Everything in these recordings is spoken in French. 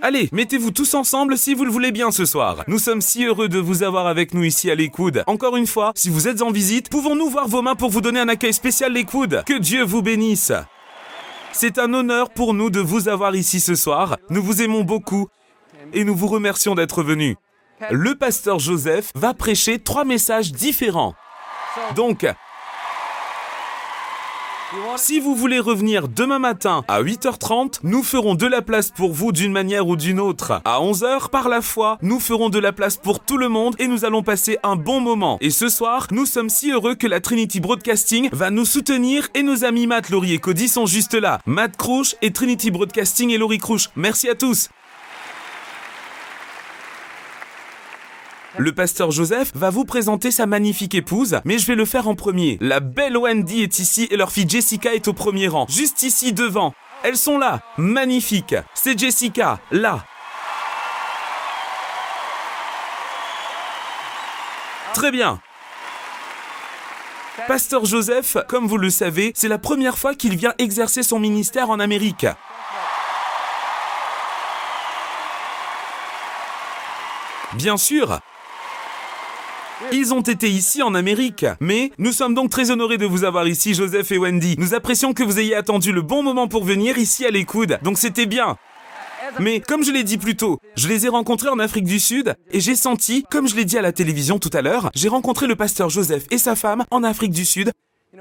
Allez, mettez-vous tous ensemble si vous le voulez bien ce soir. Nous sommes si heureux de vous avoir avec nous ici à l'écoute. Encore une fois, si vous êtes en visite, pouvons-nous voir vos mains pour vous donner un accueil spécial l'écoute Que Dieu vous bénisse. C'est un honneur pour nous de vous avoir ici ce soir. Nous vous aimons beaucoup et nous vous remercions d'être venus. Le pasteur Joseph va prêcher trois messages différents. Donc, si vous voulez revenir demain matin à 8h30, nous ferons de la place pour vous d'une manière ou d'une autre. À 11h, par la foi, nous ferons de la place pour tout le monde et nous allons passer un bon moment. Et ce soir, nous sommes si heureux que la Trinity Broadcasting va nous soutenir et nos amis Matt, Laurie et Cody sont juste là. Matt Crouch et Trinity Broadcasting et Laurie Crouch. Merci à tous. Le pasteur Joseph va vous présenter sa magnifique épouse, mais je vais le faire en premier. La belle Wendy est ici et leur fille Jessica est au premier rang, juste ici devant. Elles sont là, magnifiques. C'est Jessica, là. Très bien. Pasteur Joseph, comme vous le savez, c'est la première fois qu'il vient exercer son ministère en Amérique. Bien sûr, ils ont été ici en Amérique. Mais nous sommes donc très honorés de vous avoir ici, Joseph et Wendy. Nous apprécions que vous ayez attendu le bon moment pour venir ici à l'écoute. Donc c'était bien. Mais comme je l'ai dit plus tôt, je les ai rencontrés en Afrique du Sud et j'ai senti, comme je l'ai dit à la télévision tout à l'heure, j'ai rencontré le pasteur Joseph et sa femme en Afrique du Sud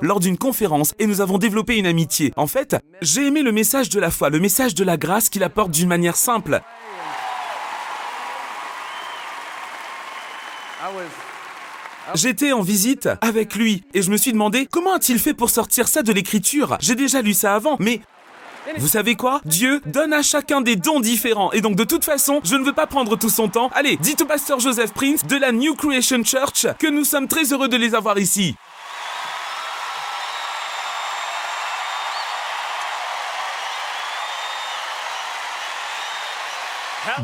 lors d'une conférence et nous avons développé une amitié. En fait, j'ai aimé le message de la foi, le message de la grâce qu'il apporte d'une manière simple. J'étais en visite avec lui et je me suis demandé comment a-t-il fait pour sortir ça de l'écriture J'ai déjà lu ça avant, mais vous savez quoi? Dieu donne à chacun des dons différents. Et donc de toute façon, je ne veux pas prendre tout son temps. Allez, dites au pasteur Joseph Prince de la New Creation Church que nous sommes très heureux de les avoir ici.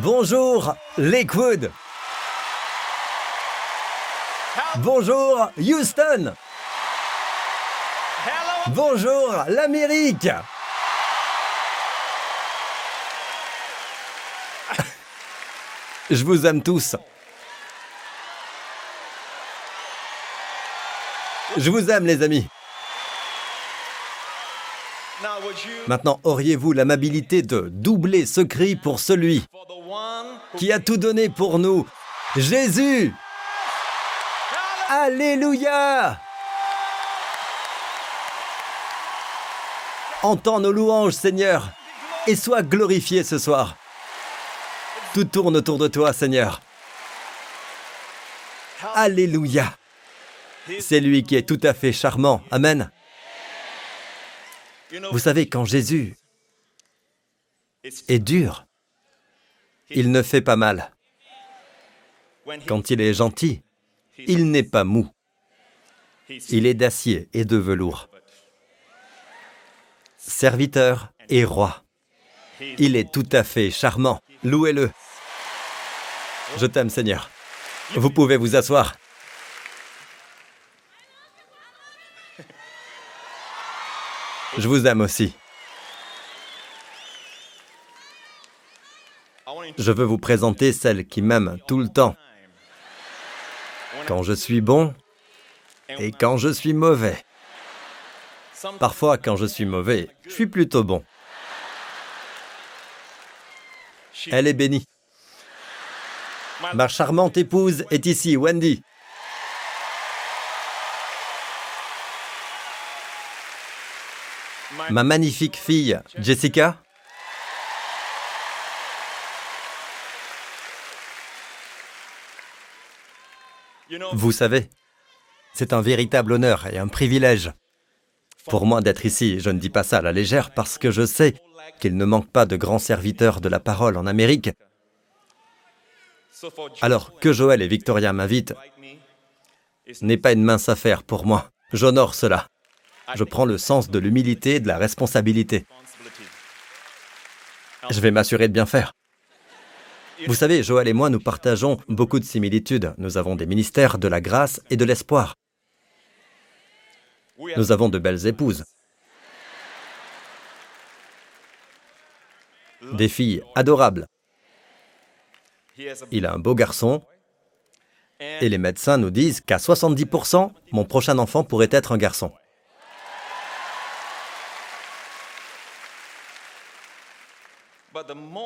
Bonjour, Lakewood. Bonjour, Houston. Bonjour, l'Amérique. Je vous aime tous. Je vous aime, les amis. Maintenant, auriez-vous l'amabilité de doubler ce cri pour celui qui a tout donné pour nous? Jésus Alléluia Entends nos louanges, Seigneur, et sois glorifié ce soir. Tout tourne autour de toi, Seigneur. Alléluia. C'est lui qui est tout à fait charmant. Amen. Vous savez, quand Jésus est dur, il ne fait pas mal. Quand il est gentil, il n'est pas mou. Il est d'acier et de velours. Serviteur et roi. Il est tout à fait charmant. Louez-le. Je t'aime, Seigneur. Vous pouvez vous asseoir. Je vous aime aussi. Je veux vous présenter celle qui m'aime tout le temps. Quand je suis bon et quand je suis mauvais. Parfois, quand je suis mauvais, je suis plutôt bon. Elle est bénie. Ma charmante épouse est ici, Wendy. Ma magnifique fille, Jessica. Vous savez, c'est un véritable honneur et un privilège pour moi d'être ici. Je ne dis pas ça à la légère parce que je sais qu'il ne manque pas de grands serviteurs de la parole en Amérique. Alors que Joël et Victoria m'invitent n'est pas une mince affaire pour moi. J'honore cela. Je prends le sens de l'humilité et de la responsabilité. Je vais m'assurer de bien faire. Vous savez, Joël et moi, nous partageons beaucoup de similitudes. Nous avons des ministères de la grâce et de l'espoir. Nous avons de belles épouses. Des filles adorables. Il a un beau garçon. Et les médecins nous disent qu'à 70%, mon prochain enfant pourrait être un garçon.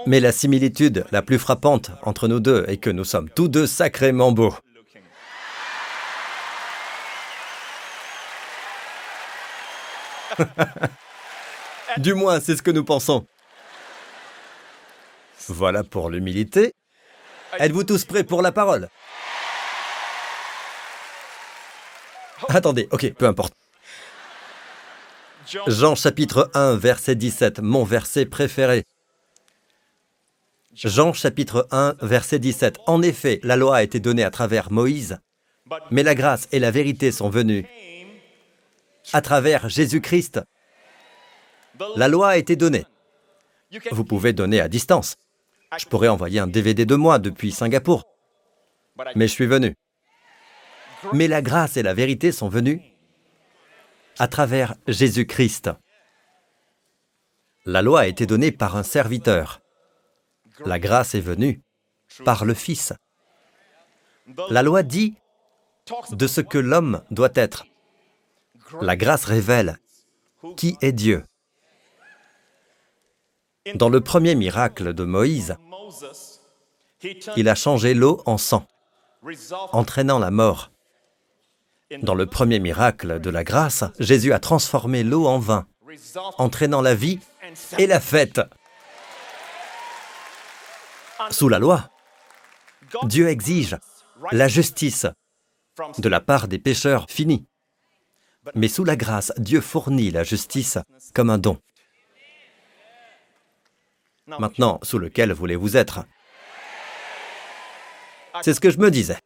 Mais la similitude la plus frappante entre nous deux est que nous sommes tous deux sacrément beaux. du moins, c'est ce que nous pensons. Voilà pour l'humilité. Êtes-vous tous prêts pour la parole? Attendez, ok, peu importe. Jean chapitre 1, verset 17, mon verset préféré. Jean chapitre 1, verset 17. En effet, la loi a été donnée à travers Moïse, mais la grâce et la vérité sont venues à travers Jésus-Christ. La loi a été donnée. Vous pouvez donner à distance. Je pourrais envoyer un DVD de moi depuis Singapour. Mais je suis venu. Mais la grâce et la vérité sont venues à travers Jésus-Christ. La loi a été donnée par un serviteur. La grâce est venue par le Fils. La loi dit de ce que l'homme doit être. La grâce révèle qui est Dieu. Dans le premier miracle de Moïse, il a changé l'eau en sang, entraînant la mort. Dans le premier miracle de la grâce, Jésus a transformé l'eau en vin, entraînant la vie et la fête. Sous la loi, Dieu exige la justice de la part des pécheurs finis. Mais sous la grâce, Dieu fournit la justice comme un don. Maintenant, sous lequel voulez-vous être? C'est ce que je me disais.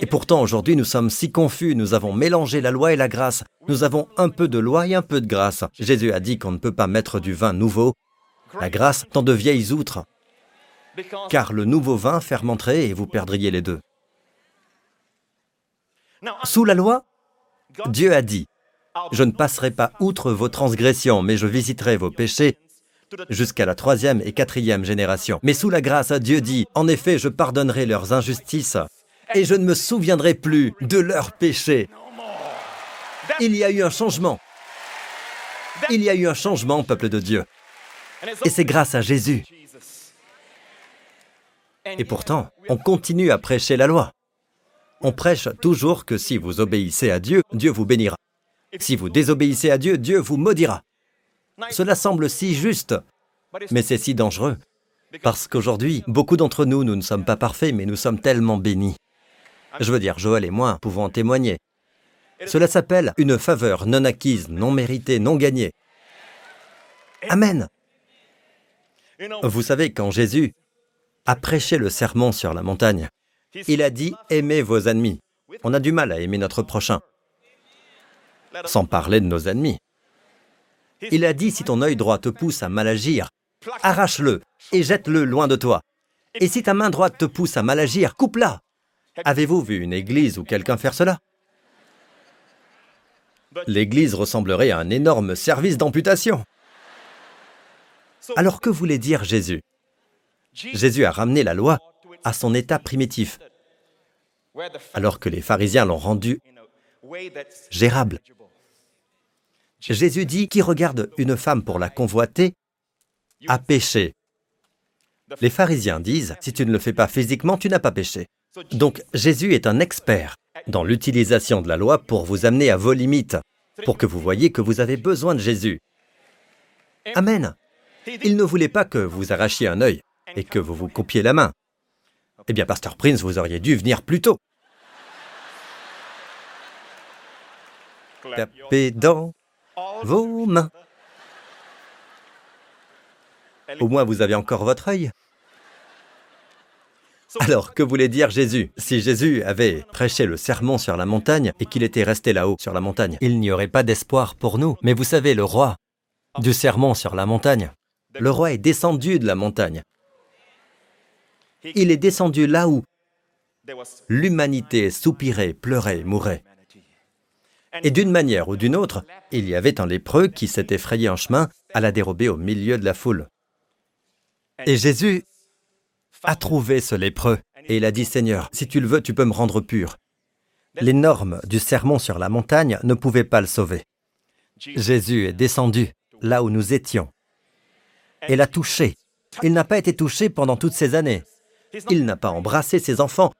Et pourtant, aujourd'hui, nous sommes si confus, nous avons mélangé la loi et la grâce. Nous avons un peu de loi et un peu de grâce. Jésus a dit qu'on ne peut pas mettre du vin nouveau, la grâce, dans de vieilles outres, car le nouveau vin fermenterait et vous perdriez les deux. Sous la loi, Dieu a dit, je ne passerai pas outre vos transgressions, mais je visiterai vos péchés jusqu'à la troisième et quatrième génération. Mais sous la grâce, Dieu dit, en effet, je pardonnerai leurs injustices et je ne me souviendrai plus de leurs péchés. Il y a eu un changement. Il y a eu un changement, peuple de Dieu. Et c'est grâce à Jésus. Et pourtant, on continue à prêcher la loi. On prêche toujours que si vous obéissez à Dieu, Dieu vous bénira. Si vous désobéissez à Dieu, Dieu vous maudira. Cela semble si juste, mais c'est si dangereux. Parce qu'aujourd'hui, beaucoup d'entre nous, nous ne sommes pas parfaits, mais nous sommes tellement bénis. Je veux dire, Joël et moi pouvons en témoigner. Cela s'appelle une faveur non acquise, non méritée, non gagnée. Amen. Vous savez, quand Jésus a prêché le sermon sur la montagne, il a dit aimez vos ennemis. On a du mal à aimer notre prochain. Sans parler de nos ennemis. Il a dit si ton œil droit te pousse à mal agir, arrache-le et jette-le loin de toi. Et si ta main droite te pousse à mal agir, coupe-la. Avez-vous vu une église ou quelqu'un faire cela? L'église ressemblerait à un énorme service d'amputation. Alors que voulait dire Jésus? Jésus a ramené la loi à son état primitif, alors que les pharisiens l'ont rendu gérable. Jésus dit, qui regarde une femme pour la convoiter a péché. Les pharisiens disent, si tu ne le fais pas physiquement, tu n'as pas péché. Donc Jésus est un expert dans l'utilisation de la loi pour vous amener à vos limites, pour que vous voyez que vous avez besoin de Jésus. Amen. Il ne voulait pas que vous arrachiez un œil et que vous vous coupiez la main. Eh bien, Pasteur Prince, vous auriez dû venir plus tôt. Tapez dans vos mains. Au moins, vous avez encore votre œil. Alors, que voulait dire Jésus? Si Jésus avait prêché le sermon sur la montagne et qu'il était resté là-haut sur la montagne, il n'y aurait pas d'espoir pour nous. Mais vous savez, le roi du sermon sur la montagne, le roi est descendu de la montagne. Il est descendu là où l'humanité soupirait, pleurait, mourait. Et d'une manière ou d'une autre, il y avait un lépreux qui s'était frayé un chemin à la dérober au milieu de la foule. Et Jésus a trouvé ce lépreux et il a dit, Seigneur, si tu le veux, tu peux me rendre pur. Les normes du sermon sur la montagne ne pouvaient pas le sauver. Jésus est descendu là où nous étions et l'a touché. Il n'a pas été touché pendant toutes ces années. Il n'a pas embrassé ses enfants.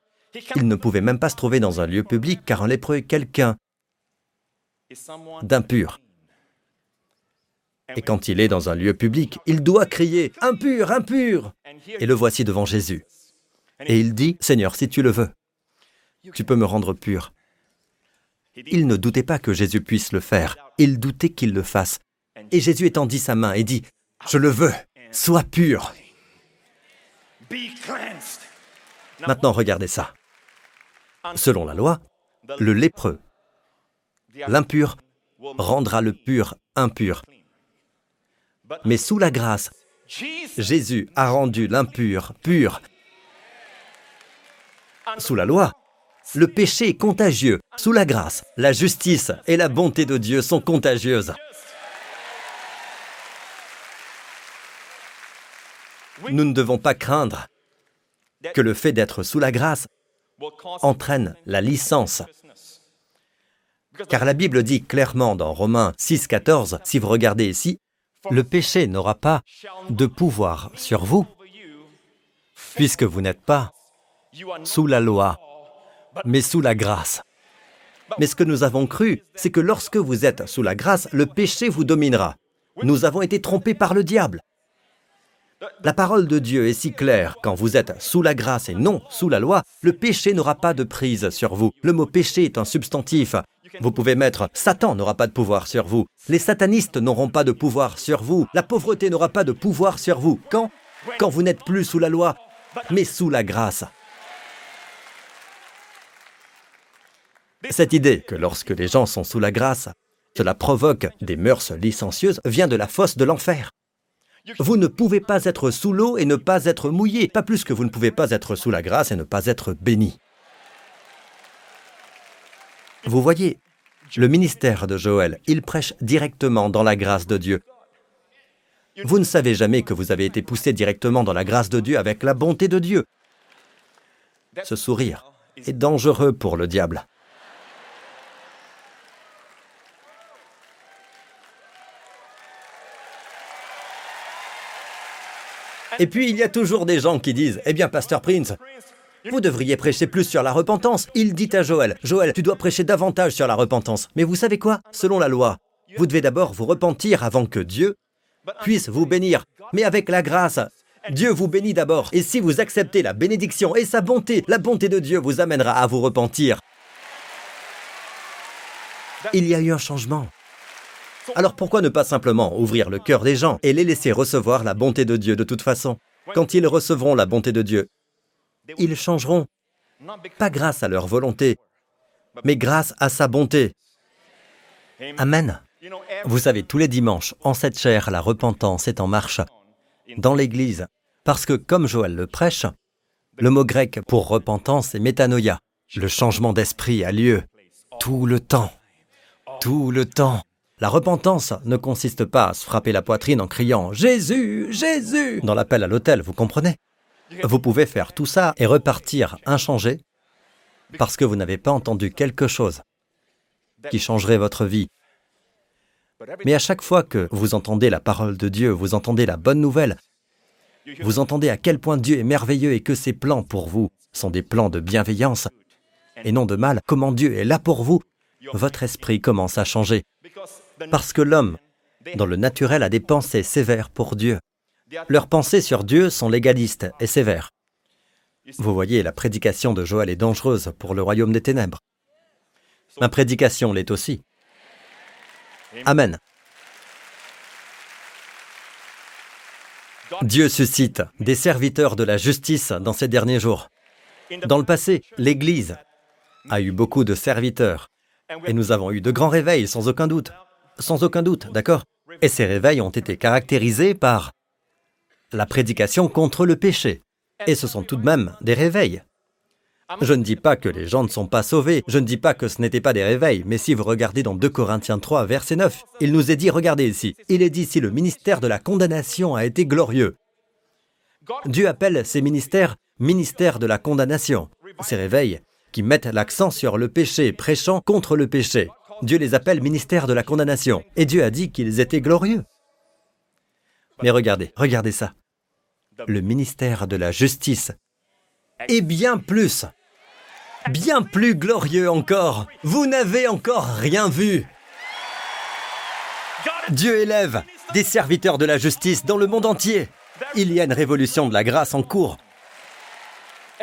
Il ne pouvait même pas se trouver dans un lieu public car un lépreux est quelqu'un d'impur. Et quand il est dans un lieu public, il doit crier ⁇ Impur, impur !⁇ Et le voici devant Jésus. Et il dit ⁇ Seigneur, si tu le veux, tu peux me rendre pur. Il ne doutait pas que Jésus puisse le faire, il doutait qu'il le fasse. Et Jésus étendit sa main et dit ⁇ Je le veux, sois pur !⁇ Maintenant, regardez ça. Selon la loi, le lépreux, l'impur, rendra le pur impur. Mais sous la grâce, Jésus a rendu l'impur pur. Sous la loi, le péché est contagieux. Sous la grâce, la justice et la bonté de Dieu sont contagieuses. Nous ne devons pas craindre que le fait d'être sous la grâce entraîne la licence. Car la Bible dit clairement dans Romains 6,14, si vous regardez ici, le péché n'aura pas de pouvoir sur vous, puisque vous n'êtes pas sous la loi, mais sous la grâce. Mais ce que nous avons cru, c'est que lorsque vous êtes sous la grâce, le péché vous dominera. Nous avons été trompés par le diable. La parole de Dieu est si claire, quand vous êtes sous la grâce et non sous la loi, le péché n'aura pas de prise sur vous. Le mot péché est un substantif. Vous pouvez mettre Satan n'aura pas de pouvoir sur vous. Les satanistes n'auront pas de pouvoir sur vous. La pauvreté n'aura pas de pouvoir sur vous. Quand? Quand vous n'êtes plus sous la loi, mais sous la grâce. Cette idée que lorsque les gens sont sous la grâce, cela provoque des mœurs licencieuses vient de la fosse de l'enfer. Vous ne pouvez pas être sous l'eau et ne pas être mouillé, pas plus que vous ne pouvez pas être sous la grâce et ne pas être béni. Vous voyez, le ministère de Joël, il prêche directement dans la grâce de Dieu. Vous ne savez jamais que vous avez été poussé directement dans la grâce de Dieu avec la bonté de Dieu. Ce sourire est dangereux pour le diable. Et puis il y a toujours des gens qui disent, eh bien, Pasteur Prince, vous devriez prêcher plus sur la repentance. Il dit à Joël, Joël, tu dois prêcher davantage sur la repentance. Mais vous savez quoi? Selon la loi, vous devez d'abord vous repentir avant que Dieu puisse vous bénir. Mais avec la grâce, Dieu vous bénit d'abord. Et si vous acceptez la bénédiction et sa bonté, la bonté de Dieu vous amènera à vous repentir. Il y a eu un changement. Alors pourquoi ne pas simplement ouvrir le cœur des gens et les laisser recevoir la bonté de Dieu de toute façon? Quand ils recevront la bonté de Dieu, ils changeront, pas grâce à leur volonté, mais grâce à sa bonté. Amen. Vous savez, tous les dimanches, en cette chair, la repentance est en marche dans l'Église, parce que comme Joël le prêche, le mot grec pour repentance est métanoïa. Le changement d'esprit a lieu tout le temps. Tout le temps. La repentance ne consiste pas à se frapper la poitrine en criant Jésus, Jésus dans l'appel à l'autel, vous comprenez? Vous pouvez faire tout ça et repartir inchangé parce que vous n'avez pas entendu quelque chose qui changerait votre vie. Mais à chaque fois que vous entendez la parole de Dieu, vous entendez la bonne nouvelle, vous entendez à quel point Dieu est merveilleux et que ses plans pour vous sont des plans de bienveillance et non de mal, comment Dieu est là pour vous, votre esprit commence à changer. Parce que l'homme, dans le naturel, a des pensées sévères pour Dieu. Leurs pensées sur Dieu sont légalistes et sévères. Vous voyez, la prédication de Joël est dangereuse pour le royaume des ténèbres. Ma prédication l'est aussi. Amen. Dieu suscite des serviteurs de la justice dans ces derniers jours. Dans le passé, l'Église a eu beaucoup de serviteurs et nous avons eu de grands réveils, sans aucun doute sans aucun doute, d'accord? Et ces réveils ont été caractérisés par la prédication contre le péché. Et ce sont tout de même des réveils. Je ne dis pas que les gens ne sont pas sauvés, je ne dis pas que ce n'était pas des réveils, mais si vous regardez dans 2 Corinthiens 3, verset 9, il nous est dit, regardez ici, il est dit si le ministère de la condamnation a été glorieux. Dieu appelle ces ministères ministères de la condamnation, ces réveils qui mettent l'accent sur le péché, prêchant contre le péché. Dieu les appelle ministères de la condamnation. Et Dieu a dit qu'ils étaient glorieux. Mais regardez, regardez ça. Le ministère de la justice est bien plus, bien plus glorieux encore. Vous n'avez encore rien vu. Dieu élève des serviteurs de la justice dans le monde entier. Il y a une révolution de la grâce en cours.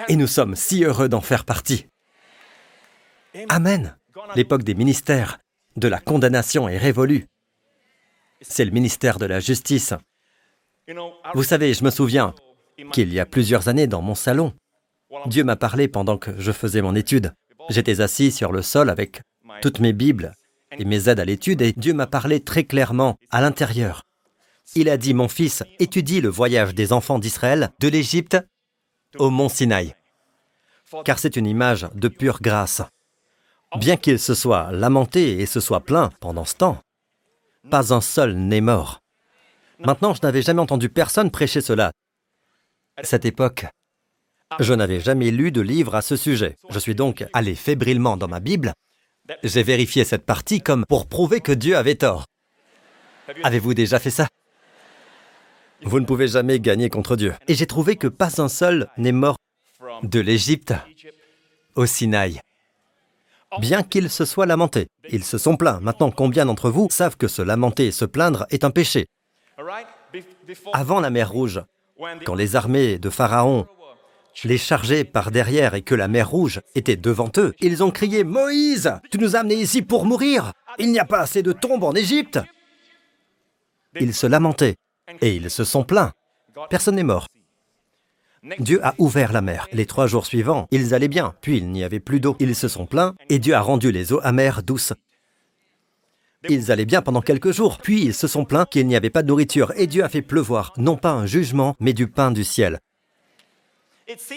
Et nous sommes si heureux d'en faire partie. Amen. L'époque des ministères, de la condamnation est révolue. C'est le ministère de la justice. Vous savez, je me souviens qu'il y a plusieurs années dans mon salon, Dieu m'a parlé pendant que je faisais mon étude. J'étais assis sur le sol avec toutes mes Bibles et mes aides à l'étude et Dieu m'a parlé très clairement à l'intérieur. Il a dit, mon fils, étudie le voyage des enfants d'Israël de l'Égypte au mont Sinaï, car c'est une image de pure grâce. Bien qu'il se soit lamenté et se soit plaint pendant ce temps, pas un seul n'est mort. Maintenant, je n'avais jamais entendu personne prêcher cela. Cette époque, je n'avais jamais lu de livre à ce sujet. Je suis donc allé fébrilement dans ma Bible. J'ai vérifié cette partie comme pour prouver que Dieu avait tort. Avez-vous déjà fait ça? Vous ne pouvez jamais gagner contre Dieu. Et j'ai trouvé que pas un seul n'est mort de l'Égypte au Sinaï. Bien qu'ils se soient lamentés, ils se sont plaints. Maintenant, combien d'entre vous savent que se lamenter et se plaindre est un péché? Avant la mer Rouge, quand les armées de Pharaon les chargeaient par derrière et que la mer Rouge était devant eux, ils ont crié ⁇ Moïse, tu nous as amenés ici pour mourir Il n'y a pas assez de tombes en Égypte !⁇ Ils se lamentaient et ils se sont plaints. Personne n'est mort. Dieu a ouvert la mer. Les trois jours suivants, ils allaient bien, puis il n'y avait plus d'eau. Ils se sont plaints et Dieu a rendu les eaux amères douces. Ils allaient bien pendant quelques jours, puis ils se sont plaints qu'il n'y avait pas de nourriture et Dieu a fait pleuvoir, non pas un jugement, mais du pain du ciel.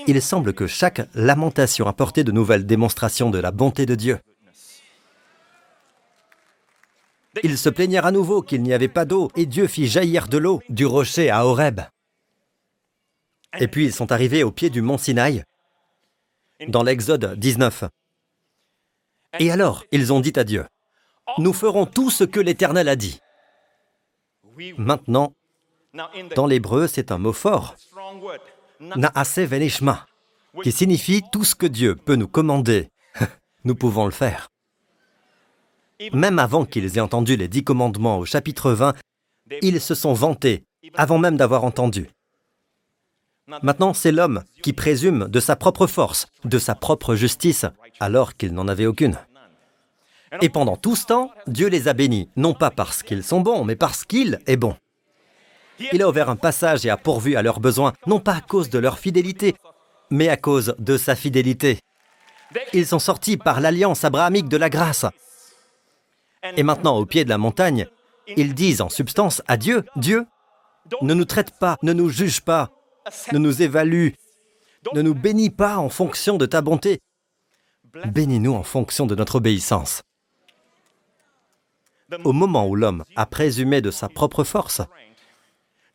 Il semble que chaque lamentation apportait de nouvelles démonstrations de la bonté de Dieu. Ils se plaignirent à nouveau qu'il n'y avait pas d'eau, et Dieu fit jaillir de l'eau du rocher à Horeb. Et puis ils sont arrivés au pied du mont Sinaï, dans l'Exode 19. Et alors, ils ont dit à Dieu, Nous ferons tout ce que l'Éternel a dit. Maintenant, dans l'hébreu, c'est un mot fort, Naase Venishma, qui signifie tout ce que Dieu peut nous commander, nous pouvons le faire. Même avant qu'ils aient entendu les dix commandements au chapitre 20, ils se sont vantés, avant même d'avoir entendu. Maintenant, c'est l'homme qui présume de sa propre force, de sa propre justice, alors qu'il n'en avait aucune. Et pendant tout ce temps, Dieu les a bénis, non pas parce qu'ils sont bons, mais parce qu'il est bon. Il a ouvert un passage et a pourvu à leurs besoins, non pas à cause de leur fidélité, mais à cause de sa fidélité. Ils sont sortis par l'alliance abrahamique de la grâce. Et maintenant, au pied de la montagne, ils disent en substance à Dieu, Dieu, ne nous traite pas, ne nous juge pas, ne nous évalue, ne nous bénis pas en fonction de ta bonté, bénis-nous en fonction de notre obéissance. Au moment où l'homme a présumé de sa propre force,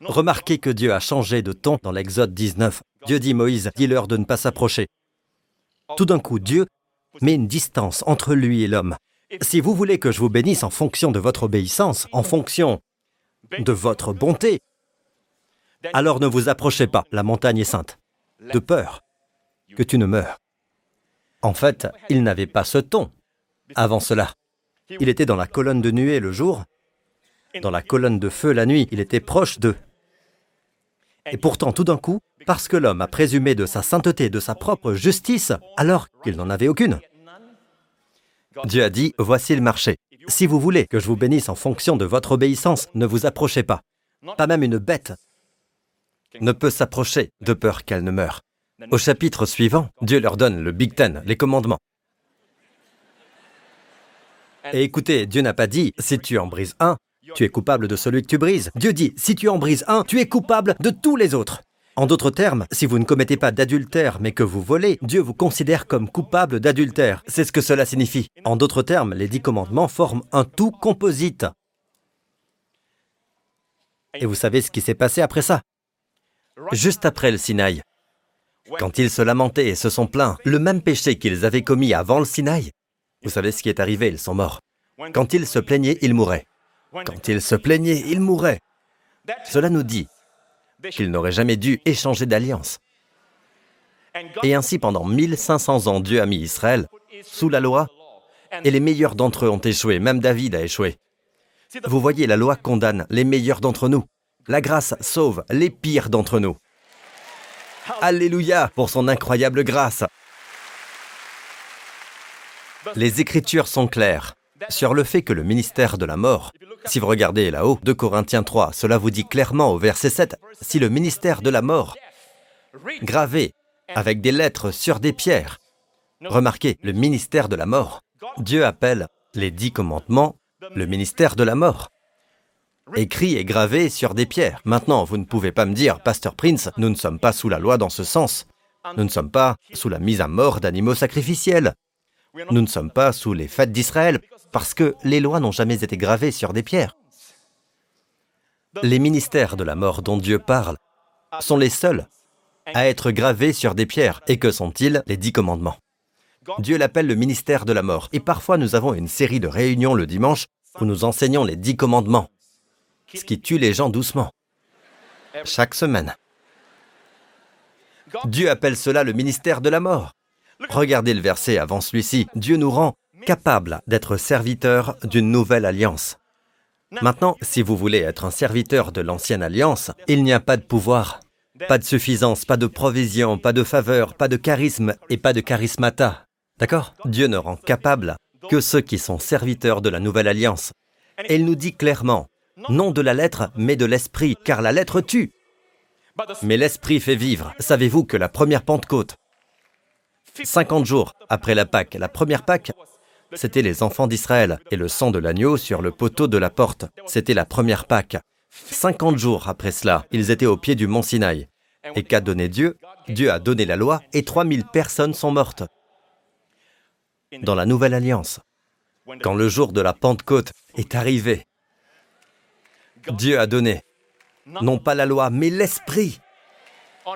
remarquez que Dieu a changé de ton dans l'Exode 19. Dieu dit Moïse, dis-leur de ne pas s'approcher. Tout d'un coup, Dieu met une distance entre lui et l'homme. Si vous voulez que je vous bénisse en fonction de votre obéissance, en fonction de votre bonté, alors ne vous approchez pas, la montagne est sainte, de peur que tu ne meurs. En fait, il n'avait pas ce ton avant cela. Il était dans la colonne de nuée le jour, dans la colonne de feu la nuit, il était proche d'eux. Et pourtant, tout d'un coup, parce que l'homme a présumé de sa sainteté, de sa propre justice, alors qu'il n'en avait aucune, Dieu a dit, voici le marché. Si vous voulez que je vous bénisse en fonction de votre obéissance, ne vous approchez pas. Pas même une bête ne peut s'approcher de peur qu'elle ne meure. Au chapitre suivant, Dieu leur donne le Big Ten, les commandements. Et écoutez, Dieu n'a pas dit, si tu en brises un, tu es coupable de celui que tu brises. Dieu dit, si tu en brises un, tu es coupable de tous les autres. En d'autres termes, si vous ne commettez pas d'adultère mais que vous volez, Dieu vous considère comme coupable d'adultère. C'est ce que cela signifie. En d'autres termes, les dix commandements forment un tout composite. Et vous savez ce qui s'est passé après ça? Juste après le Sinaï. Quand ils se lamentaient et se sont plaints, le même péché qu'ils avaient commis avant le Sinaï, vous savez ce qui est arrivé, ils sont morts. Quand ils se plaignaient, ils mouraient. Quand ils se plaignaient, ils mouraient. Cela nous dit qu'ils n'auraient jamais dû échanger d'alliance. Et ainsi, pendant 1500 ans, Dieu a mis Israël sous la loi, et les meilleurs d'entre eux ont échoué, même David a échoué. Vous voyez, la loi condamne les meilleurs d'entre nous. La grâce sauve les pires d'entre nous. Alléluia pour son incroyable grâce. Les Écritures sont claires sur le fait que le ministère de la mort, si vous regardez là-haut, de Corinthiens 3, cela vous dit clairement au verset 7, si le ministère de la mort, gravé avec des lettres sur des pierres, remarquez, le ministère de la mort, Dieu appelle les dix commandements le ministère de la mort. Écrit et gravé sur des pierres. Maintenant, vous ne pouvez pas me dire, Pasteur Prince, nous ne sommes pas sous la loi dans ce sens. Nous ne sommes pas sous la mise à mort d'animaux sacrificiels. Nous ne sommes pas sous les fêtes d'Israël, parce que les lois n'ont jamais été gravées sur des pierres. Les ministères de la mort dont Dieu parle sont les seuls à être gravés sur des pierres. Et que sont-ils? Les dix commandements. Dieu l'appelle le ministère de la mort. Et parfois nous avons une série de réunions le dimanche où nous enseignons les dix commandements, ce qui tue les gens doucement. Chaque semaine. Dieu appelle cela le ministère de la mort. Regardez le verset avant celui-ci. Dieu nous rend capables d'être serviteurs d'une nouvelle alliance. Maintenant, si vous voulez être un serviteur de l'ancienne alliance, il n'y a pas de pouvoir, pas de suffisance, pas de provision, pas de faveur, pas de charisme et pas de charismata. D'accord? Dieu ne rend capable que ceux qui sont serviteurs de la nouvelle alliance. Et il nous dit clairement, non de la lettre, mais de l'esprit, car la lettre tue. Mais l'esprit fait vivre. Savez-vous que la première Pentecôte, 50 jours après la Pâque, la première Pâque, c'était les enfants d'Israël, et le sang de l'agneau sur le poteau de la porte, c'était la première Pâque. 50 jours après cela, ils étaient au pied du mont Sinaï. Et qu'a donné Dieu? Dieu a donné la loi, et 3000 personnes sont mortes. Dans la nouvelle alliance, quand le jour de la Pentecôte est arrivé, Dieu a donné, non pas la loi, mais l'Esprit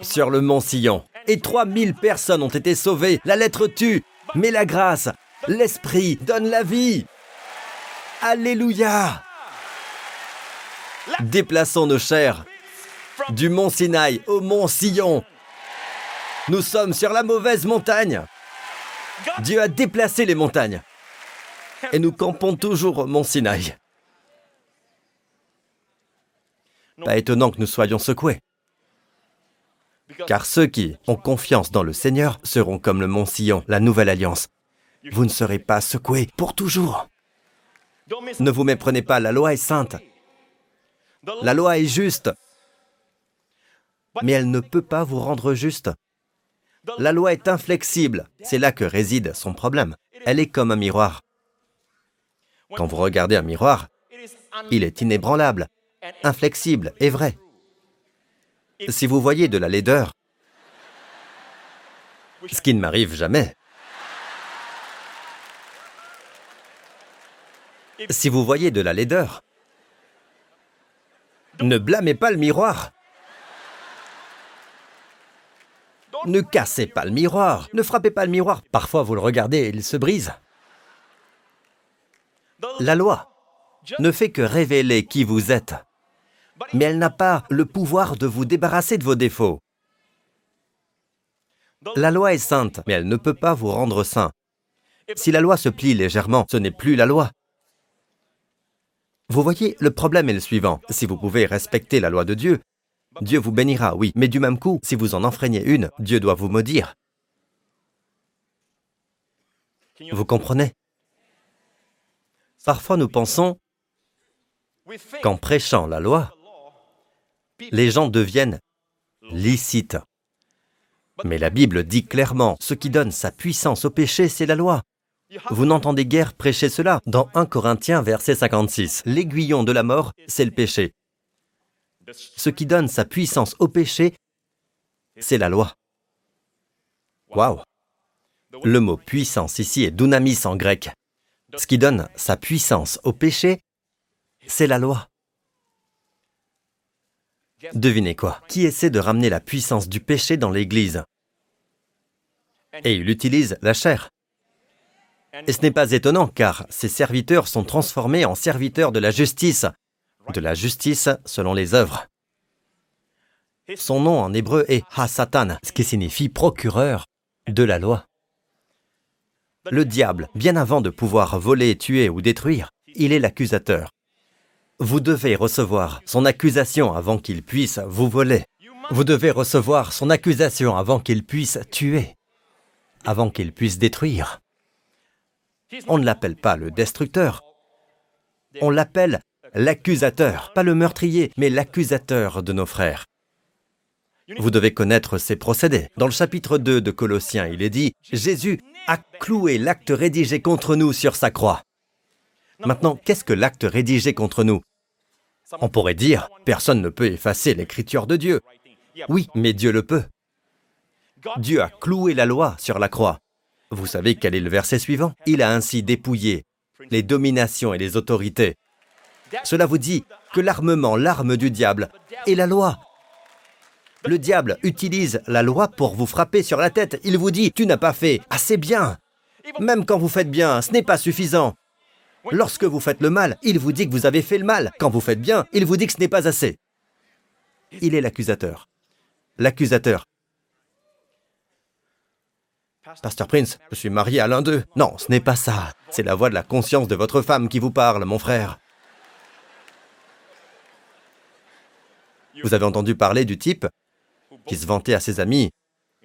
sur le mont Sillon. Et 3000 personnes ont été sauvées. La lettre tue, mais la grâce, l'Esprit donne la vie. Alléluia. Déplaçons nos chairs du mont Sinaï au mont Sillon. Nous sommes sur la mauvaise montagne. Dieu a déplacé les montagnes. Et nous campons toujours au mont Sinaï. Pas étonnant que nous soyons secoués. Car ceux qui ont confiance dans le Seigneur seront comme le mont Sillon, la nouvelle alliance. Vous ne serez pas secoués pour toujours. Ne vous méprenez pas, la loi est sainte. La loi est juste. Mais elle ne peut pas vous rendre juste. La loi est inflexible. C'est là que réside son problème. Elle est comme un miroir. Quand vous regardez un miroir, il est inébranlable, inflexible et vrai. Si vous voyez de la laideur, ce qui ne m'arrive jamais, si vous voyez de la laideur, ne blâmez pas le miroir. Ne cassez pas le miroir, ne frappez pas le miroir. Parfois vous le regardez et il se brise. La loi ne fait que révéler qui vous êtes mais elle n'a pas le pouvoir de vous débarrasser de vos défauts. La loi est sainte, mais elle ne peut pas vous rendre saint. Si la loi se plie légèrement, ce n'est plus la loi. Vous voyez, le problème est le suivant. Si vous pouvez respecter la loi de Dieu, Dieu vous bénira, oui, mais du même coup, si vous en enfreignez une, Dieu doit vous maudire. Vous comprenez? Parfois nous pensons qu'en prêchant la loi, les gens deviennent licites. Mais la Bible dit clairement, ce qui donne sa puissance au péché, c'est la loi. Vous n'entendez guère prêcher cela dans 1 Corinthiens verset 56. L'aiguillon de la mort, c'est le péché. Ce qui donne sa puissance au péché, c'est la loi. Waouh Le mot puissance ici est dunamis en grec. Ce qui donne sa puissance au péché, c'est la loi. Devinez quoi? Qui essaie de ramener la puissance du péché dans l'Église? Et il utilise la chair. Et ce n'est pas étonnant car ces serviteurs sont transformés en serviteurs de la justice, de la justice selon les œuvres. Son nom en hébreu est Ha-Satan, ce qui signifie procureur de la loi. Le diable, bien avant de pouvoir voler, tuer ou détruire, il est l'accusateur. Vous devez recevoir son accusation avant qu'il puisse vous voler. Vous devez recevoir son accusation avant qu'il puisse tuer, avant qu'il puisse détruire. On ne l'appelle pas le destructeur, on l'appelle l'accusateur, pas le meurtrier, mais l'accusateur de nos frères. Vous devez connaître ses procédés. Dans le chapitre 2 de Colossiens, il est dit, Jésus a cloué l'acte rédigé contre nous sur sa croix. Maintenant, qu'est-ce que l'acte rédigé contre nous? On pourrait dire, personne ne peut effacer l'écriture de Dieu. Oui, mais Dieu le peut. Dieu a cloué la loi sur la croix. Vous savez quel est le verset suivant? Il a ainsi dépouillé les dominations et les autorités. Cela vous dit que l'armement, l'arme du diable, est la loi. Le diable utilise la loi pour vous frapper sur la tête. Il vous dit, tu n'as pas fait assez bien. Même quand vous faites bien, ce n'est pas suffisant. Lorsque vous faites le mal, il vous dit que vous avez fait le mal. Quand vous faites bien, il vous dit que ce n'est pas assez. Il est l'accusateur. L'accusateur. Pasteur Prince, je suis marié à l'un d'eux. Non, ce n'est pas ça. C'est la voix de la conscience de votre femme qui vous parle, mon frère. Vous avez entendu parler du type qui se vantait à ses amis.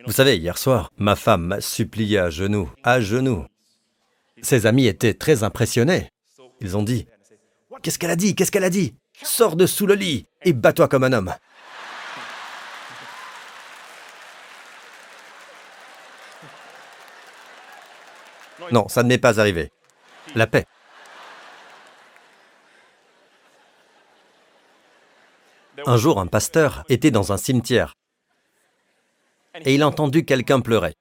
Vous savez, hier soir, ma femme m'a supplié à genoux, à genoux. Ses amis étaient très impressionnés. Ils ont dit, Qu'est-ce qu'elle a dit Qu'est-ce qu'elle a dit? Sors de sous le lit et bats-toi comme un homme. Non, ça ne m'est pas arrivé. La paix. Un jour, un pasteur était dans un cimetière et il a entendu quelqu'un pleurer.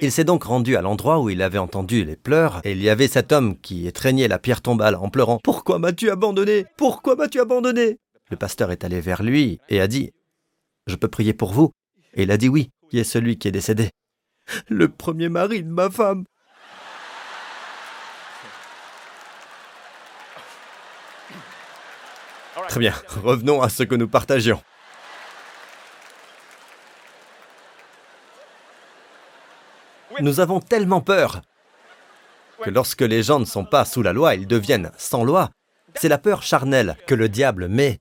Il s'est donc rendu à l'endroit où il avait entendu les pleurs, et il y avait cet homme qui étreignait la pierre tombale en pleurant. Pourquoi m'as-tu abandonné? Pourquoi m'as-tu abandonné? Le pasteur est allé vers lui et a dit Je peux prier pour vous Et il a dit oui, qui est celui qui est décédé Le premier mari de ma femme. Très bien, revenons à ce que nous partagions. Nous avons tellement peur que lorsque les gens ne sont pas sous la loi, ils deviennent sans loi. C'est la peur charnelle que le diable met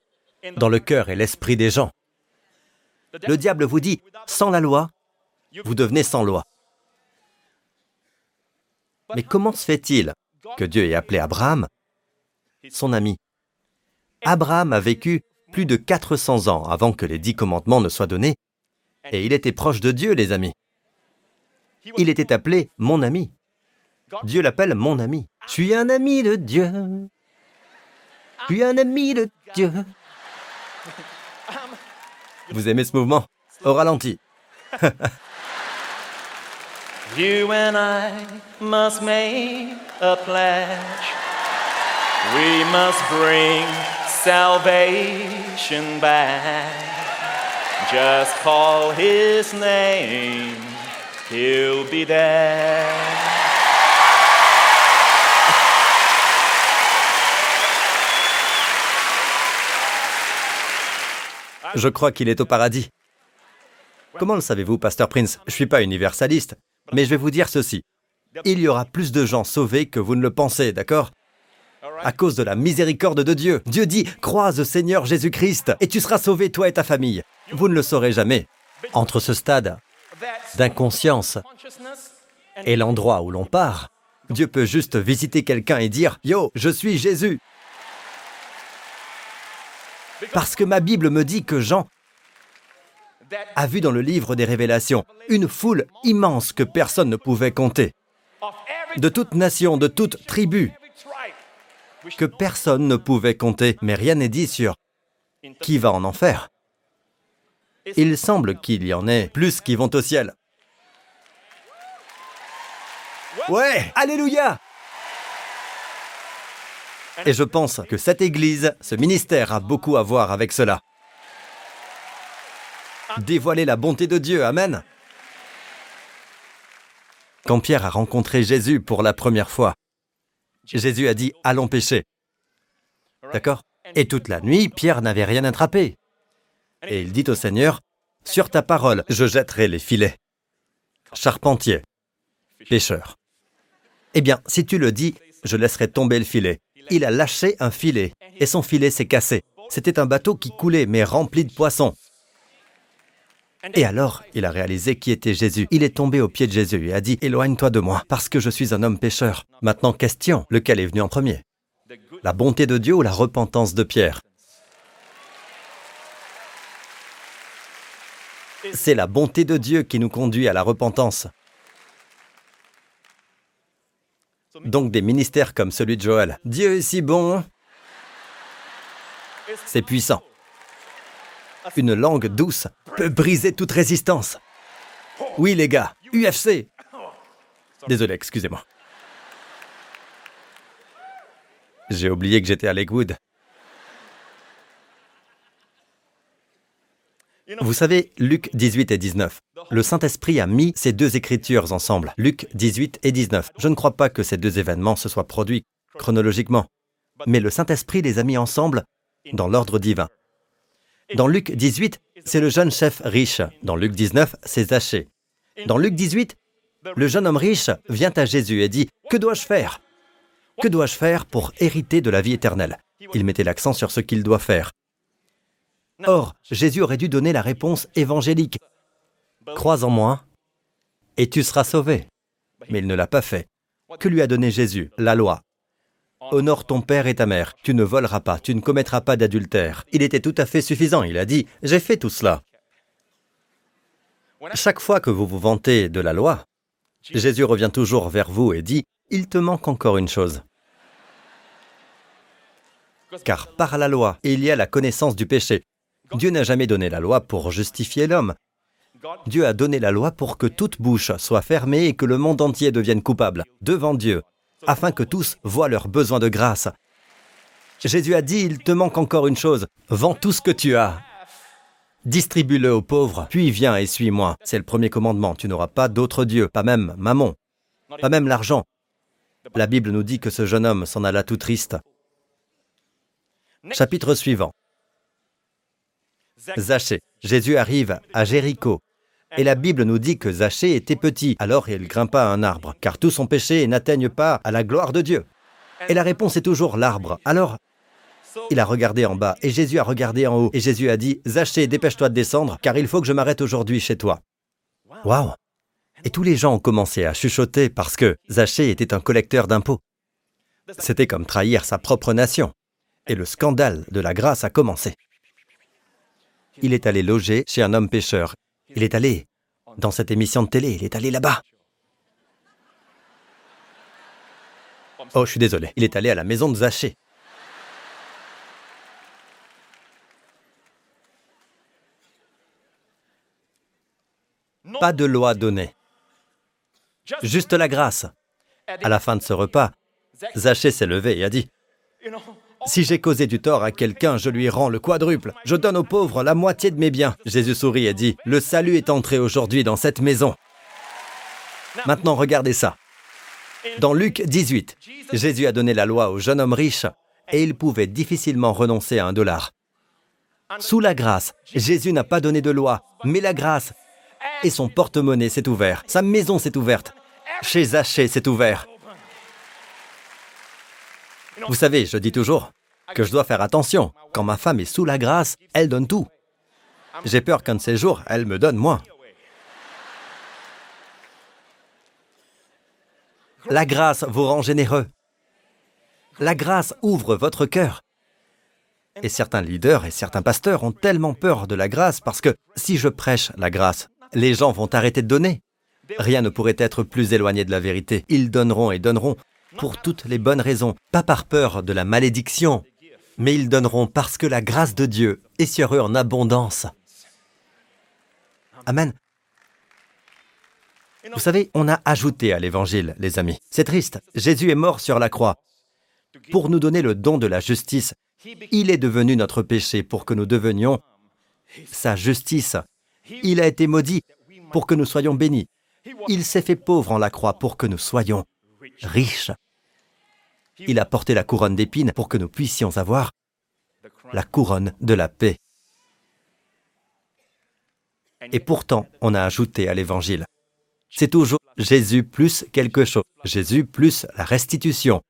dans le cœur et l'esprit des gens. Le diable vous dit, sans la loi, vous devenez sans loi. Mais comment se fait-il que Dieu ait appelé Abraham son ami? Abraham a vécu plus de 400 ans avant que les dix commandements ne soient donnés, et il était proche de Dieu, les amis. Il était appelé mon ami. Dieu l'appelle mon ami. Je suis un ami de Dieu. Je suis un ami de Dieu. Vous aimez ce mouvement? Au ralenti. you and I must make a pledge. We must bring salvation back. Just call his name. Be there. Je crois qu'il est au paradis. Comment le savez-vous, Pasteur Prince? Je ne suis pas universaliste, mais je vais vous dire ceci. Il y aura plus de gens sauvés que vous ne le pensez, d'accord? À cause de la miséricorde de Dieu. Dieu dit, croise au Seigneur Jésus-Christ, et tu seras sauvé, toi et ta famille. Vous ne le saurez jamais. Entre ce stade d'inconscience et l'endroit où l'on part, Dieu peut juste visiter quelqu'un et dire Yo, je suis Jésus. Parce que ma Bible me dit que Jean a vu dans le livre des révélations une foule immense que personne ne pouvait compter, de toute nation, de toute tribu, que personne ne pouvait compter, mais rien n'est dit sur qui va en enfer. Il semble qu'il y en ait plus qui vont au ciel. Ouais, alléluia Et je pense que cette Église, ce ministère a beaucoup à voir avec cela. dévoiler la bonté de Dieu. Amen. Quand Pierre a rencontré Jésus pour la première fois, Jésus a dit, allons pêcher. D'accord? Et toute la nuit, Pierre n'avait rien attrapé. Et il dit au Seigneur, sur ta parole, je jetterai les filets. Charpentier, pêcheur. Eh bien, si tu le dis, je laisserai tomber le filet. Il a lâché un filet, et son filet s'est cassé. C'était un bateau qui coulait, mais rempli de poissons. Et alors, il a réalisé qui était Jésus. Il est tombé aux pieds de Jésus et a dit, Éloigne-toi de moi, parce que je suis un homme pécheur. Maintenant, question, lequel est venu en premier? La bonté de Dieu ou la repentance de Pierre? C'est la bonté de Dieu qui nous conduit à la repentance. Donc des ministères comme celui de Joël. Dieu est si bon. C'est puissant. Une langue douce peut briser toute résistance. Oui les gars, UFC. Désolé, excusez-moi. J'ai oublié que j'étais à Lakewood. Vous savez, Luc 18 et 19. Le Saint-Esprit a mis ces deux écritures ensemble, Luc 18 et 19. Je ne crois pas que ces deux événements se soient produits chronologiquement, mais le Saint-Esprit les a mis ensemble dans l'ordre divin. Dans Luc 18, c'est le jeune chef riche. Dans Luc 19, c'est Zachée. Dans Luc 18, le jeune homme riche vient à Jésus et dit, Que dois-je faire? Que dois-je faire pour hériter de la vie éternelle? Il mettait l'accent sur ce qu'il doit faire. Or, Jésus aurait dû donner la réponse évangélique. Crois en moi, et tu seras sauvé. Mais il ne l'a pas fait. Que lui a donné Jésus La loi? Honore ton père et ta mère. Tu ne voleras pas, tu ne commettras pas d'adultère. Il était tout à fait suffisant. Il a dit, j'ai fait tout cela. Chaque fois que vous vous vantez de la loi, Jésus revient toujours vers vous et dit, il te manque encore une chose. Car par la loi, il y a la connaissance du péché. Dieu n'a jamais donné la loi pour justifier l'homme. Dieu a donné la loi pour que toute bouche soit fermée et que le monde entier devienne coupable devant Dieu, afin que tous voient leur besoin de grâce. Jésus a dit, il te manque encore une chose, vends tout ce que tu as. Distribue-le aux pauvres, puis viens et suis-moi. C'est le premier commandement, tu n'auras pas d'autre Dieu, pas même mammon, pas même l'argent. La Bible nous dit que ce jeune homme s'en alla tout triste. Chapitre suivant. Zachée. Jésus arrive à Jéricho. Et la Bible nous dit que Zachée était petit, alors il grimpa à un arbre, car tout son péché n'atteigne pas à la gloire de Dieu. Et la réponse est toujours l'arbre. Alors, il a regardé en bas, et Jésus a regardé en haut, et Jésus a dit, Zachée, dépêche-toi de descendre, car il faut que je m'arrête aujourd'hui chez toi. Waouh Et tous les gens ont commencé à chuchoter parce que Zachée était un collecteur d'impôts. C'était comme trahir sa propre nation. Et le scandale de la grâce a commencé il est allé loger chez un homme pêcheur. Il est allé dans cette émission de télé, il est allé là-bas. Oh, je suis désolé, il est allé à la maison de Zachée. Pas de loi donnée. Juste la grâce. À la fin de ce repas, Zachée s'est levé et a dit si j'ai causé du tort à quelqu'un, je lui rends le quadruple. Je donne aux pauvres la moitié de mes biens. Jésus sourit et dit, Le salut est entré aujourd'hui dans cette maison. Maintenant, regardez ça. Dans Luc 18, Jésus a donné la loi au jeune homme riche et il pouvait difficilement renoncer à un dollar. Sous la grâce, Jésus n'a pas donné de loi, mais la grâce. Et son porte-monnaie s'est ouvert, sa maison s'est ouverte, chez Zachée s'est ouvert. Vous savez, je dis toujours que je dois faire attention. Quand ma femme est sous la grâce, elle donne tout. J'ai peur qu'un de ces jours, elle me donne moins. La grâce vous rend généreux. La grâce ouvre votre cœur. Et certains leaders et certains pasteurs ont tellement peur de la grâce parce que si je prêche la grâce, les gens vont arrêter de donner. Rien ne pourrait être plus éloigné de la vérité. Ils donneront et donneront pour toutes les bonnes raisons, pas par peur de la malédiction, mais ils donneront parce que la grâce de Dieu est sur eux en abondance. Amen. Vous savez, on a ajouté à l'Évangile, les amis. C'est triste. Jésus est mort sur la croix pour nous donner le don de la justice. Il est devenu notre péché pour que nous devenions sa justice. Il a été maudit pour que nous soyons bénis. Il s'est fait pauvre en la croix pour que nous soyons Il a porté la couronne d'épines pour que nous puissions avoir la couronne de la paix. Et pourtant, on a ajouté à l'évangile. C'est toujours Jésus plus quelque chose. Jésus plus la restitution.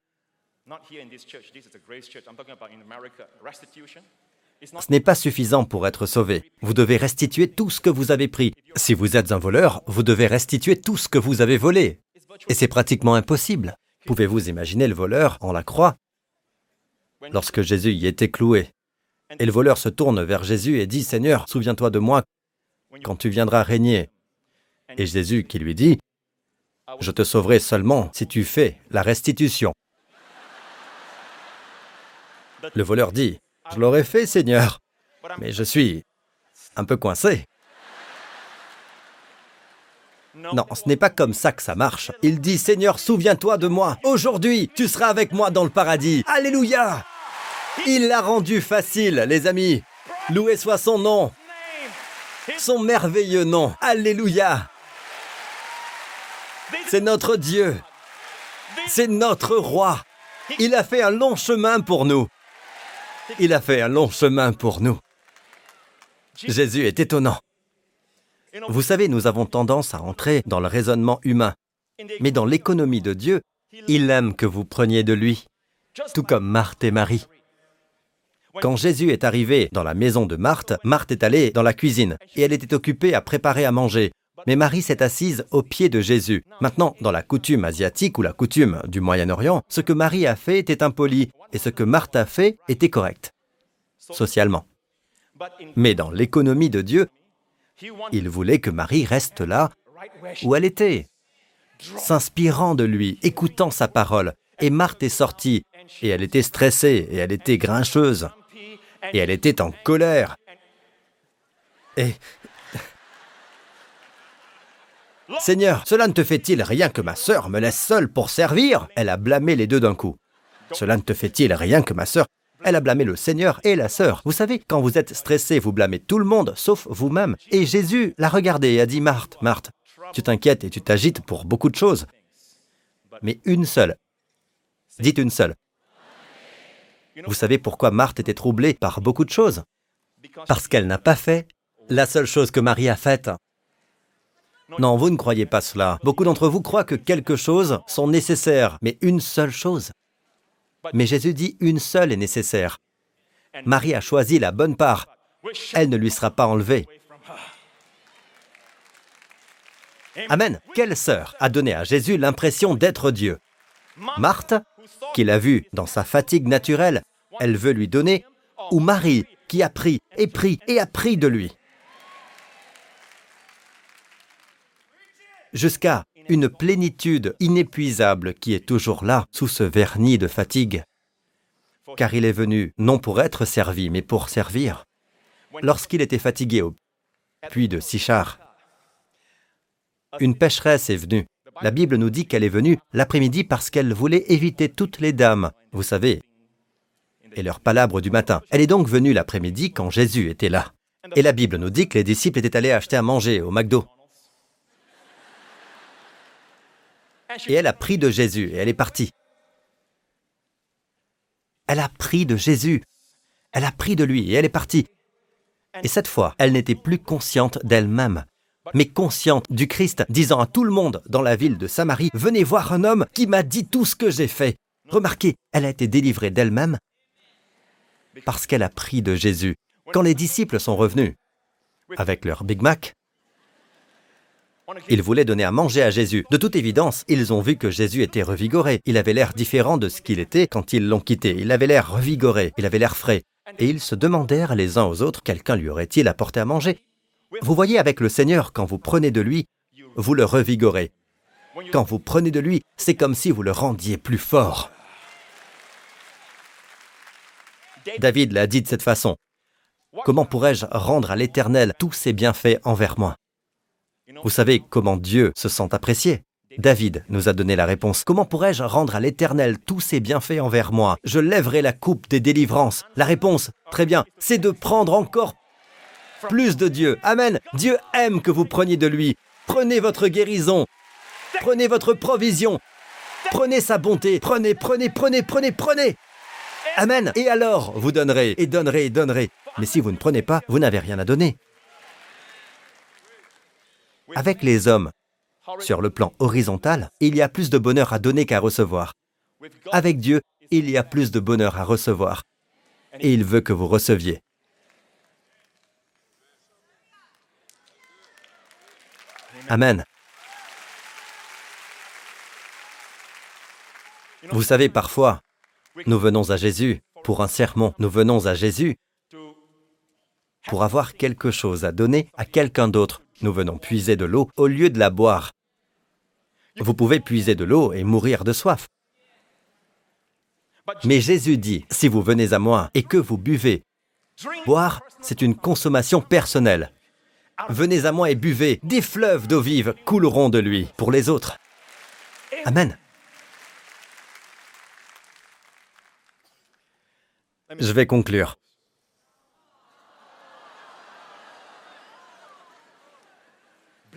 Ce n'est pas suffisant pour être sauvé. Vous devez restituer tout ce que vous avez pris. Si vous êtes un voleur, vous devez restituer tout ce que vous avez volé. Et c'est pratiquement impossible. Pouvez-vous imaginer le voleur en la croix lorsque Jésus y était cloué? Et le voleur se tourne vers Jésus et dit, Seigneur, souviens-toi de moi quand tu viendras régner. Et Jésus qui lui dit, Je te sauverai seulement si tu fais la restitution. Le voleur dit, Je l'aurais fait, Seigneur, mais je suis un peu coincé. Non, ce n'est pas comme ça que ça marche. Il dit, Seigneur, souviens-toi de moi. Aujourd'hui, tu seras avec moi dans le paradis. Alléluia. Il l'a rendu facile, les amis. Loué soit son nom. Son merveilleux nom. Alléluia. C'est notre Dieu. C'est notre roi. Il a fait un long chemin pour nous. Il a fait un long chemin pour nous. Jésus est étonnant. Vous savez, nous avons tendance à entrer dans le raisonnement humain. Mais dans l'économie de Dieu, il aime que vous preniez de lui, tout comme Marthe et Marie. Quand Jésus est arrivé dans la maison de Marthe, Marthe est allée dans la cuisine et elle était occupée à préparer à manger. Mais Marie s'est assise au pied de Jésus. Maintenant, dans la coutume asiatique ou la coutume du Moyen-Orient, ce que Marie a fait était impoli et ce que Marthe a fait était correct, socialement. Mais dans l'économie de Dieu, il voulait que Marie reste là où elle était, s'inspirant de lui, écoutant sa parole. Et Marthe est sortie, et elle était stressée, et elle était grincheuse, et elle était en colère. Et... Seigneur, cela ne te fait-il rien que ma sœur me laisse seule pour servir? Elle a blâmé les deux d'un coup. Cela ne te fait-il rien que ma sœur? Elle a blâmé le Seigneur et la sœur. Vous savez, quand vous êtes stressé, vous blâmez tout le monde, sauf vous-même. Et Jésus l'a regardé et a dit, Marthe, Marthe, tu t'inquiètes et tu t'agites pour beaucoup de choses. Mais une seule. Dites une seule. Vous savez pourquoi Marthe était troublée par beaucoup de choses? Parce qu'elle n'a pas fait la seule chose que Marie a faite. Non, vous ne croyez pas cela. Beaucoup d'entre vous croient que quelque chose sont nécessaires, mais une seule chose. Mais Jésus dit une seule est nécessaire. Marie a choisi la bonne part. Elle ne lui sera pas enlevée. Amen. Quelle sœur a donné à Jésus l'impression d'être Dieu? Marthe, qui l'a vu dans sa fatigue naturelle, elle veut lui donner, ou Marie, qui a pris et pris et a pris de lui? Jusqu'à une plénitude inépuisable qui est toujours là sous ce vernis de fatigue. Car il est venu non pour être servi, mais pour servir. Lorsqu'il était fatigué au puits de Sichar, une pécheresse est venue. La Bible nous dit qu'elle est venue l'après-midi parce qu'elle voulait éviter toutes les dames, vous savez, et leurs palabres du matin. Elle est donc venue l'après-midi quand Jésus était là. Et la Bible nous dit que les disciples étaient allés acheter à manger au McDo. Et elle a pris de Jésus et elle est partie. Elle a pris de Jésus. Elle a pris de lui et elle est partie. Et cette fois, elle n'était plus consciente d'elle-même, mais consciente du Christ, disant à tout le monde dans la ville de Samarie, Venez voir un homme qui m'a dit tout ce que j'ai fait. Remarquez, elle a été délivrée d'elle-même parce qu'elle a pris de Jésus. Quand les disciples sont revenus avec leur Big Mac, ils voulaient donner à manger à Jésus. De toute évidence, ils ont vu que Jésus était revigoré. Il avait l'air différent de ce qu'il était quand ils l'ont quitté. Il avait l'air revigoré, il avait l'air frais. Et ils se demandèrent les uns aux autres, quelqu'un lui aurait-il apporté à manger? Vous voyez, avec le Seigneur, quand vous prenez de lui, vous le revigorez. Quand vous prenez de lui, c'est comme si vous le rendiez plus fort. David l'a dit de cette façon. Comment pourrais-je rendre à l'Éternel tous ses bienfaits envers moi? Vous savez comment Dieu se sent apprécié David nous a donné la réponse. Comment pourrais-je rendre à l'Éternel tous ses bienfaits envers moi? Je lèverai la coupe des délivrances. La réponse, très bien, c'est de prendre encore Plus de Dieu. Amen. Dieu aime que vous preniez de lui. Prenez votre guérison. Prenez votre provision. Prenez sa bonté. Prenez, prenez, prenez, prenez, prenez. Amen. Et alors, vous donnerez, et donnerez, et donnerez. Mais si vous ne prenez pas, vous n'avez rien à donner. Avec les hommes, sur le plan horizontal, il y a plus de bonheur à donner qu'à recevoir. Avec Dieu, il y a plus de bonheur à recevoir. Et il veut que vous receviez. Amen. Vous savez, parfois, nous venons à Jésus pour un sermon, nous venons à Jésus pour avoir quelque chose à donner à quelqu'un d'autre. Nous venons puiser de l'eau au lieu de la boire. Vous pouvez puiser de l'eau et mourir de soif. Mais Jésus dit, si vous venez à moi et que vous buvez, boire, c'est une consommation personnelle. Venez à moi et buvez, des fleuves d'eau vive couleront de lui pour les autres. Amen. Je vais conclure.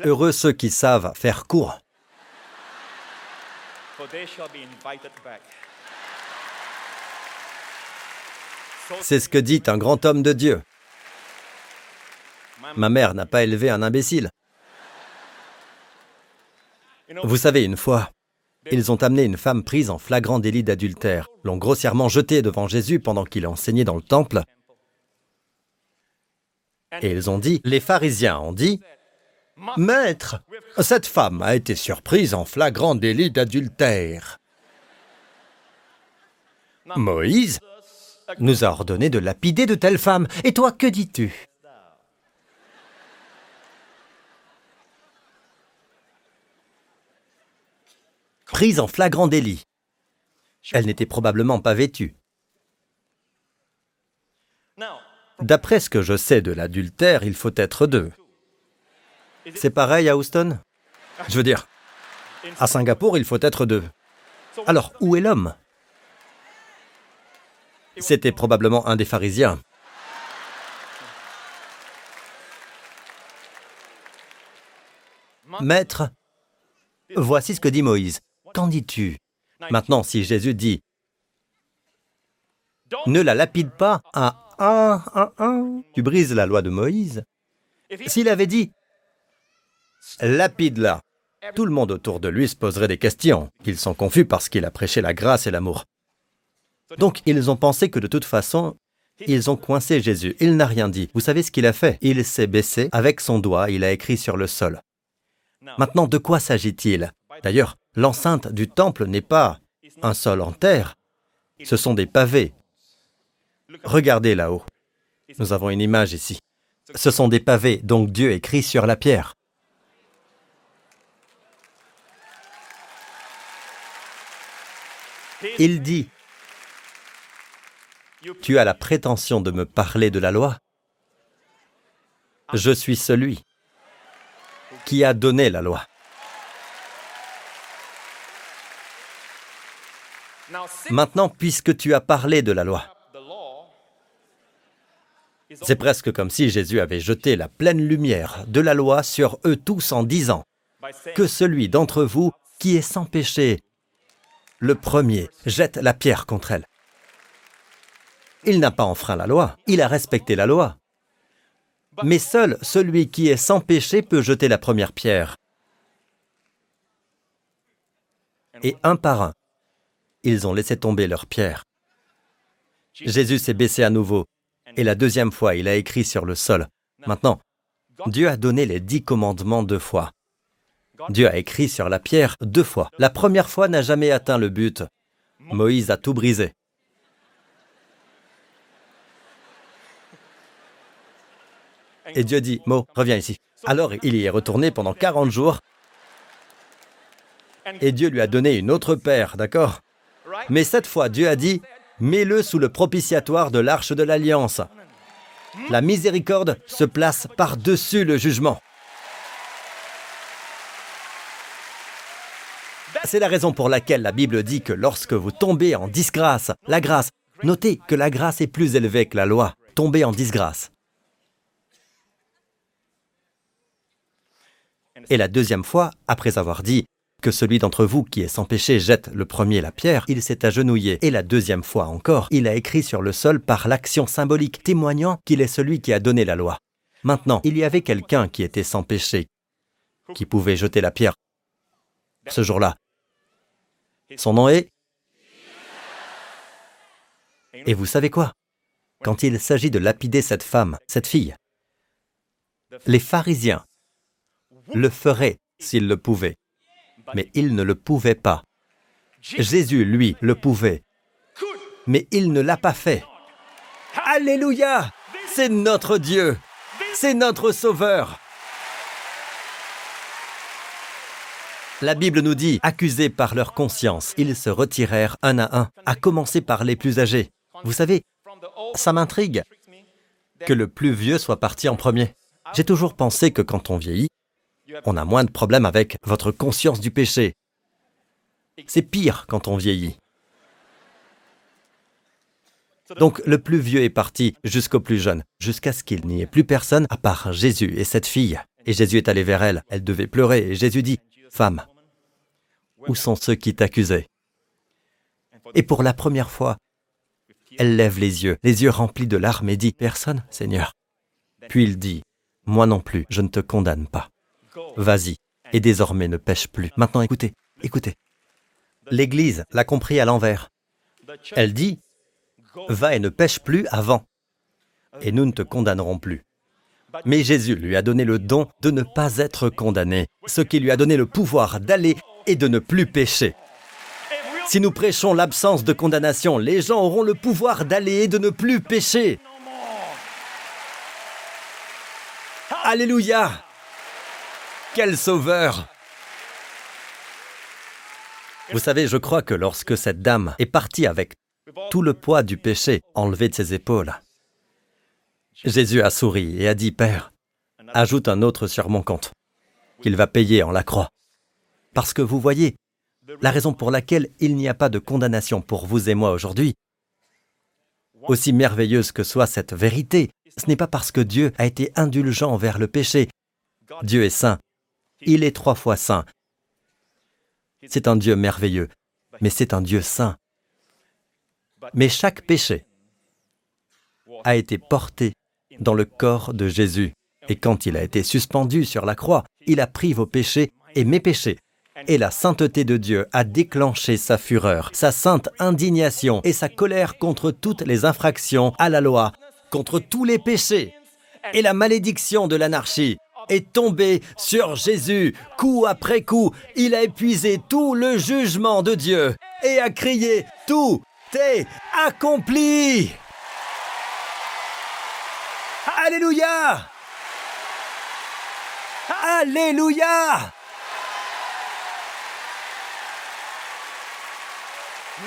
Heureux ceux qui savent faire court. C'est ce que dit un grand homme de Dieu. Ma mère n'a pas élevé un imbécile. Vous savez, une fois, ils ont amené une femme prise en flagrant délit d'adultère, l'ont grossièrement jetée devant Jésus pendant qu'il enseignait dans le temple. Et ils ont dit, les pharisiens ont dit, Maître, cette femme a été surprise en flagrant délit d'adultère. Moïse nous a ordonné de lapider de telles femmes. Et toi, que dis-tu? Prise en flagrant délit. Elle n'était probablement pas vêtue. D'après ce que je sais de l'adultère, il faut être deux. C'est pareil à Houston? Je veux dire, à Singapour, il faut être deux. Alors, où est l'homme? C'était probablement un des pharisiens. Maître, voici ce que dit Moïse. Qu'en dis-tu? Maintenant, si Jésus dit Ne la lapide pas à un, un, un, tu brises la loi de Moïse. S'il avait dit Lapide-la, tout le monde autour de lui se poserait des questions. Ils sont confus parce qu'il a prêché la grâce et l'amour. Donc, ils ont pensé que de toute façon, ils ont coincé Jésus. Il n'a rien dit. Vous savez ce qu'il a fait? Il s'est baissé, avec son doigt, il a écrit sur le sol. Maintenant, de quoi s'agit-il? D'ailleurs, l'enceinte du temple n'est pas un sol en terre, ce sont des pavés. Regardez là-haut. Nous avons une image ici. Ce sont des pavés, donc Dieu écrit sur la pierre. Il dit, Tu as la prétention de me parler de la loi Je suis celui qui a donné la loi. Maintenant, puisque tu as parlé de la loi, c'est presque comme si Jésus avait jeté la pleine lumière de la loi sur eux tous en disant que celui d'entre vous qui est sans péché, le premier, jette la pierre contre elle. Il n'a pas enfreint la loi, il a respecté la loi. Mais seul celui qui est sans péché peut jeter la première pierre. Et un par un, ils ont laissé tomber leurs pierres. Jésus s'est baissé à nouveau, et la deuxième fois, il a écrit sur le sol. Maintenant, Dieu a donné les dix commandements deux fois. Dieu a écrit sur la pierre deux fois. La première fois n'a jamais atteint le but. Moïse a tout brisé. Et Dieu dit, Mo, reviens ici. Alors il y est retourné pendant 40 jours. Et Dieu lui a donné une autre paire, d'accord? Mais cette fois, Dieu a dit, mets-le sous le propitiatoire de l'arche de l'alliance. La miséricorde se place par-dessus le jugement. C'est la raison pour laquelle la Bible dit que lorsque vous tombez en disgrâce, la grâce, notez que la grâce est plus élevée que la loi, tombez en disgrâce. Et la deuxième fois, après avoir dit que celui d'entre vous qui est sans péché jette le premier la pierre, il s'est agenouillé. Et la deuxième fois encore, il a écrit sur le sol par l'action symbolique, témoignant qu'il est celui qui a donné la loi. Maintenant, il y avait quelqu'un qui était sans péché, qui pouvait jeter la pierre ce jour-là. Son nom est... Et vous savez quoi? Quand il s'agit de lapider cette femme, cette fille, les pharisiens le feraient s'ils le pouvaient. Mais il ne le pouvait pas. Jésus, lui, le pouvait, mais il ne l'a pas fait. Alléluia! C'est notre Dieu, c'est notre Sauveur. La Bible nous dit, accusés par leur conscience, ils se retirèrent un à un, à commencer par les plus âgés. Vous savez, ça m'intrigue que le plus vieux soit parti en premier. J'ai toujours pensé que quand on vieillit, on a moins de problèmes avec votre conscience du péché. C'est pire quand on vieillit. Donc le plus vieux est parti jusqu'au plus jeune, jusqu'à ce qu'il n'y ait plus personne à part Jésus et cette fille. Et Jésus est allé vers elle, elle devait pleurer, et Jésus dit, Femme, où sont ceux qui t'accusaient? Et pour la première fois, elle lève les yeux, les yeux remplis de larmes, et dit, Personne, Seigneur. Puis il dit, Moi non plus, je ne te condamne pas vas-y, et désormais ne pêche plus. Maintenant écoutez, écoutez. L'Église l'a compris à l'envers. Elle dit, va et ne pêche plus avant, et nous ne te condamnerons plus. Mais Jésus lui a donné le don de ne pas être condamné, ce qui lui a donné le pouvoir d'aller et de ne plus pécher. Si nous prêchons l'absence de condamnation, les gens auront le pouvoir d'aller et de ne plus pécher. Alléluia quel sauveur Vous savez, je crois que lorsque cette dame est partie avec tout le poids du péché enlevé de ses épaules, Jésus a souri et a dit, Père, ajoute un autre sur mon compte, qu'il va payer en la croix. Parce que vous voyez, la raison pour laquelle il n'y a pas de condamnation pour vous et moi aujourd'hui, aussi merveilleuse que soit cette vérité, ce n'est pas parce que Dieu a été indulgent envers le péché. Dieu est saint il est trois fois saint. C'est un Dieu merveilleux, mais c'est un Dieu saint. Mais chaque péché a été porté dans le corps de Jésus. Et quand il a été suspendu sur la croix, il a pris vos péchés et mes péchés. Et la sainteté de Dieu a déclenché sa fureur, sa sainte indignation et sa colère contre toutes les infractions à la loi, contre tous les péchés et la malédiction de l'anarchie est tombé sur Jésus. Coup après coup, il a épuisé tout le jugement de Dieu et a crié Tout est accompli. Alléluia Alléluia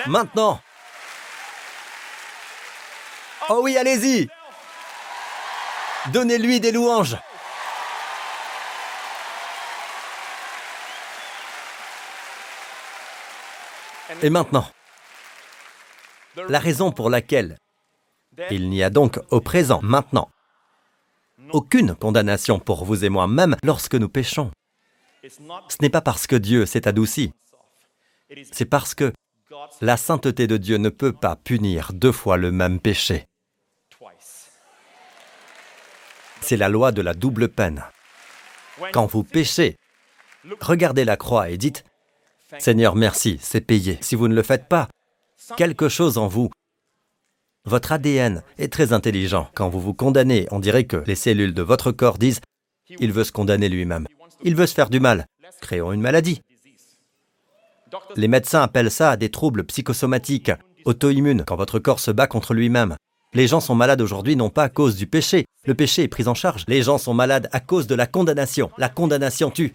Maintenant. Oh oui, allez-y. Donnez-lui des louanges. Et maintenant, la raison pour laquelle il n'y a donc au présent, maintenant, aucune condamnation pour vous et moi, même lorsque nous péchons, ce n'est pas parce que Dieu s'est adouci, c'est parce que la sainteté de Dieu ne peut pas punir deux fois le même péché. C'est la loi de la double peine. Quand vous péchez, regardez la croix et dites, Seigneur, merci, c'est payé. Si vous ne le faites pas, quelque chose en vous, votre ADN est très intelligent. Quand vous vous condamnez, on dirait que les cellules de votre corps disent, il veut se condamner lui-même. Il veut se faire du mal. Créons une maladie. Les médecins appellent ça des troubles psychosomatiques, auto-immunes, quand votre corps se bat contre lui-même. Les gens sont malades aujourd'hui non pas à cause du péché. Le péché est pris en charge. Les gens sont malades à cause de la condamnation. La condamnation tue.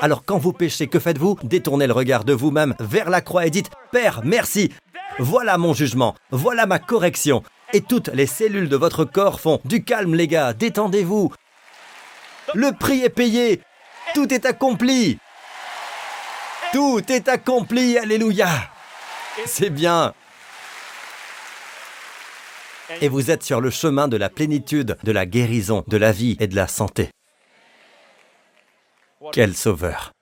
Alors quand vous péchez, que faites-vous? Détournez le regard de vous-même vers la croix et dites, Père, merci, voilà mon jugement, voilà ma correction. Et toutes les cellules de votre corps font, du calme les gars, détendez-vous. Le prix est payé, tout est accompli. Tout est accompli, alléluia. C'est bien. Et vous êtes sur le chemin de la plénitude, de la guérison, de la vie et de la santé. Quel sauveur.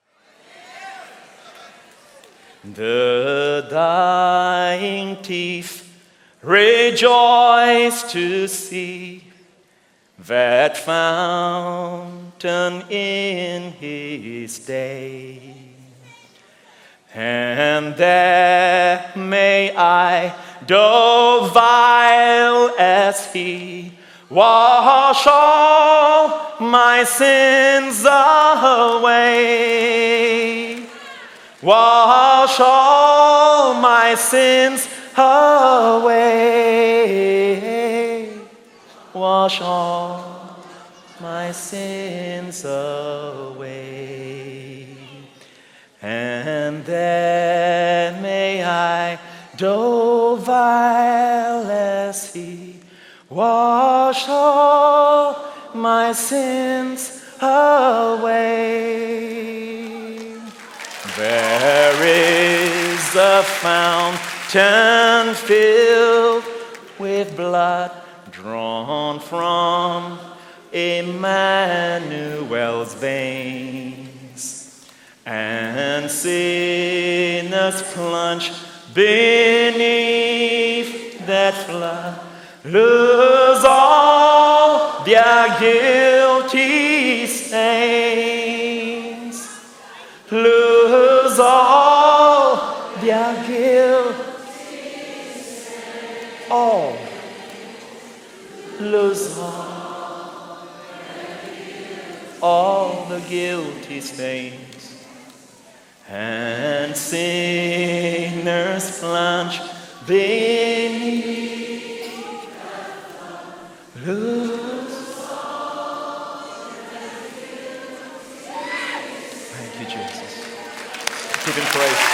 That fountain in his day. And there may I, though vile as he, wash all my sins away. Wash all my sins away. Wash all my sins away. And then may I, though vile as he, wash all my sins away. There is a fountain filled with blood drawn from Emmanuel's veins, and sinners plunge beneath that flood, lose all their guilty stains, lose all their guilt, all, lose all all the guilty stains, and sinners plunge beneath. Lose. Thank you, Jesus. Give him praise.